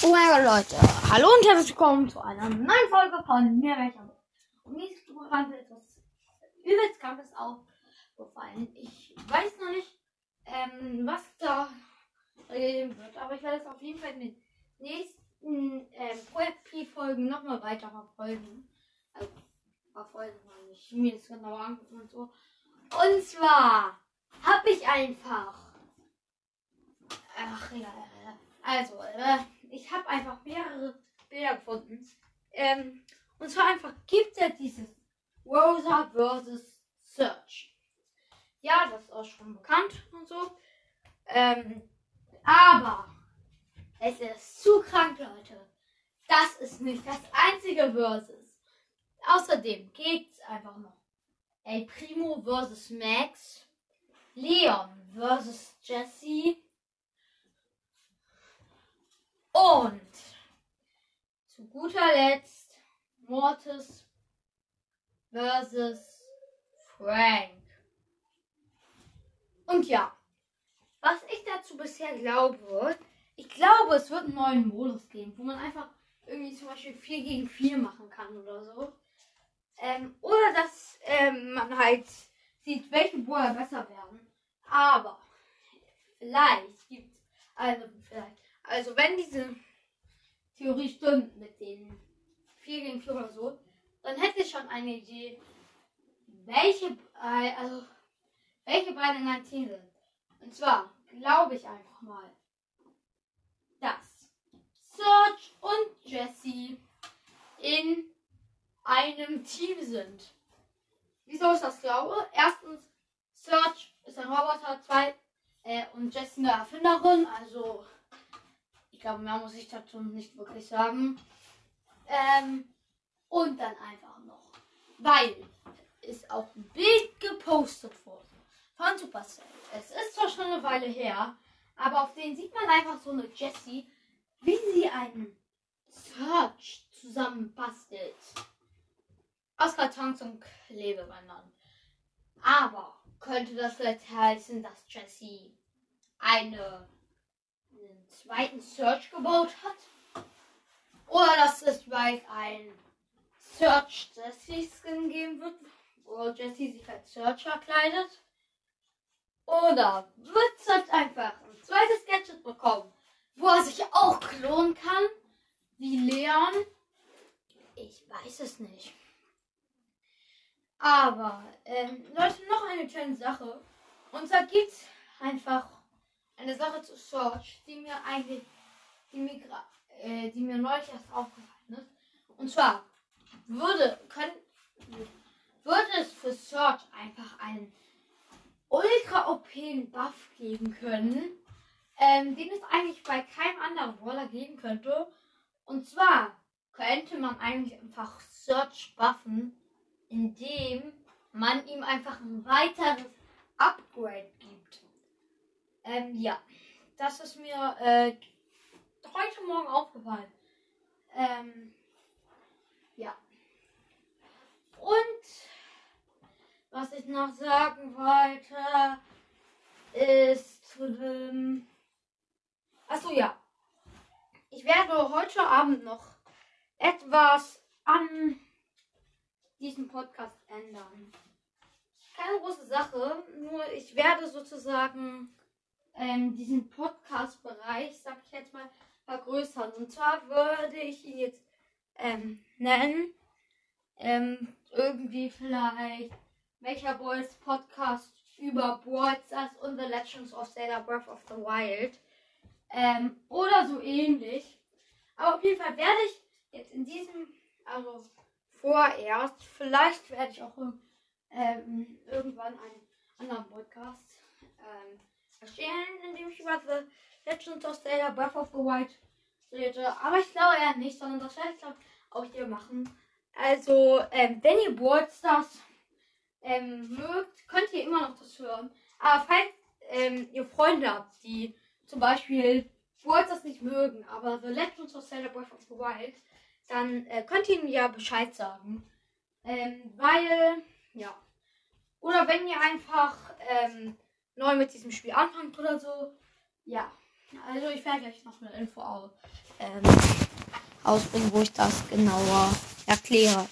Oh mein Gott, Leute. Hallo und herzlich willkommen zu einer neuen Folge von mir welcher Und mir ist gerade etwas übelst krankes aufgefallen. Ich weiß noch nicht, ähm, was da reden wird, aber ich werde es auf jeden Fall in den nächsten ähm, Projekt-P-Folgen nochmal weiter verfolgen. Also, verfolgen, weil ich mir das genau angucken und so. Und zwar habe ich einfach. Ach, ja, also, äh, ich habe einfach mehrere Bilder gefunden. Ähm, und zwar einfach gibt es dieses Rosa vs. Search. Ja, das ist auch schon bekannt und so. Ähm, aber es ist zu krank, Leute. Das ist nicht das einzige Versus. Außerdem gibt es einfach noch El Primo vs. Max, Leon vs. Jesse, und zu guter Letzt Mortis versus Frank. Und ja, was ich dazu bisher glaube, ich glaube, es wird einen neuen Modus geben, wo man einfach irgendwie zum Beispiel 4 gegen 4 machen kann oder so. Ähm, oder dass ähm, man halt sieht, welche Brawler besser werden. Aber vielleicht gibt es, also vielleicht, also wenn diese Theorie stimmt mit den 4 gegen 4 oder so, dann hätte ich schon eine Idee, welche, äh, also, welche beiden in einem Team sind. Und zwar glaube ich einfach mal, dass Serge und Jesse in einem Team sind. Wieso ist das glaube? Erstens, Serge ist ein Roboter, zwei, äh, und Jessie eine Erfinderin, also glaube, mehr muss ich dazu nicht wirklich sagen. Ähm, und dann einfach noch, weil ist auch ein Bild gepostet wurde von Supercell. Es ist zwar schon eine Weile her, aber auf denen sieht man einfach so eine Jessie, wie sie einen Search zusammen bastelt. Aus Kartons und Klebebändern. Aber könnte das vielleicht heißen, dass Jessie eine zweiten Search gebaut hat. Oder dass es bald ein Search Jesse Skin geben wird, wo Jesse sich als Search verkleidet. Oder wird Search einfach ein zweites Gadget bekommen, wo er sich auch klonen kann, wie Leon. Ich weiß es nicht. Aber, ähm, Leute, noch eine kleine Sache. Und zwar gibt es einfach eine Sache zu Search, die mir eigentlich, die mir, äh, die mir neulich erst aufgefallen ist. Und zwar würde, können, würde es für Search einfach einen ultra OP Buff geben können, ähm, den es eigentlich bei keinem anderen Brawler geben könnte. Und zwar könnte man eigentlich einfach Search buffen, indem man ihm einfach ein weiteres Upgrade gibt. Ähm, ja. Das ist mir äh, heute Morgen aufgefallen. Ähm, ja. Und was ich noch sagen wollte, ist. Ähm, achso, ja. Ich werde heute Abend noch etwas an diesem Podcast ändern. Keine große Sache, nur ich werde sozusagen ähm, diesen Podcast-Bereich, sag ich jetzt mal, vergrößern. Und zwar würde ich ihn jetzt ähm, nennen, ähm, irgendwie vielleicht Mecha Boys Podcast über Brawl und The Legends of Zelda Breath of the Wild. Ähm, oder so ähnlich. Aber auf jeden Fall werde ich jetzt in diesem, also vorerst, vielleicht werde ich auch ähm, irgendwann einen anderen Podcast ähm, erstellen, indem ich über The Legends of Zelda Breath of the Wild rede. Aber ich glaube eher nicht, sondern das werde ich glaube auch hier machen. Also, ähm, wenn ihr Boardstars ähm, mögt, könnt ihr immer noch das hören. Aber falls ähm, ihr Freunde habt, die zum Beispiel Boardstars nicht mögen, aber The Legends of Zelda Breath of the Wild, dann äh, könnt ihr ihnen ja Bescheid sagen. Ähm, weil, ja. Oder wenn ihr einfach ähm, neu mit diesem Spiel anfangt oder so. Ja. Also ich werde euch noch eine Info aus, ähm, ausbringen, wo ich das genauer erkläre.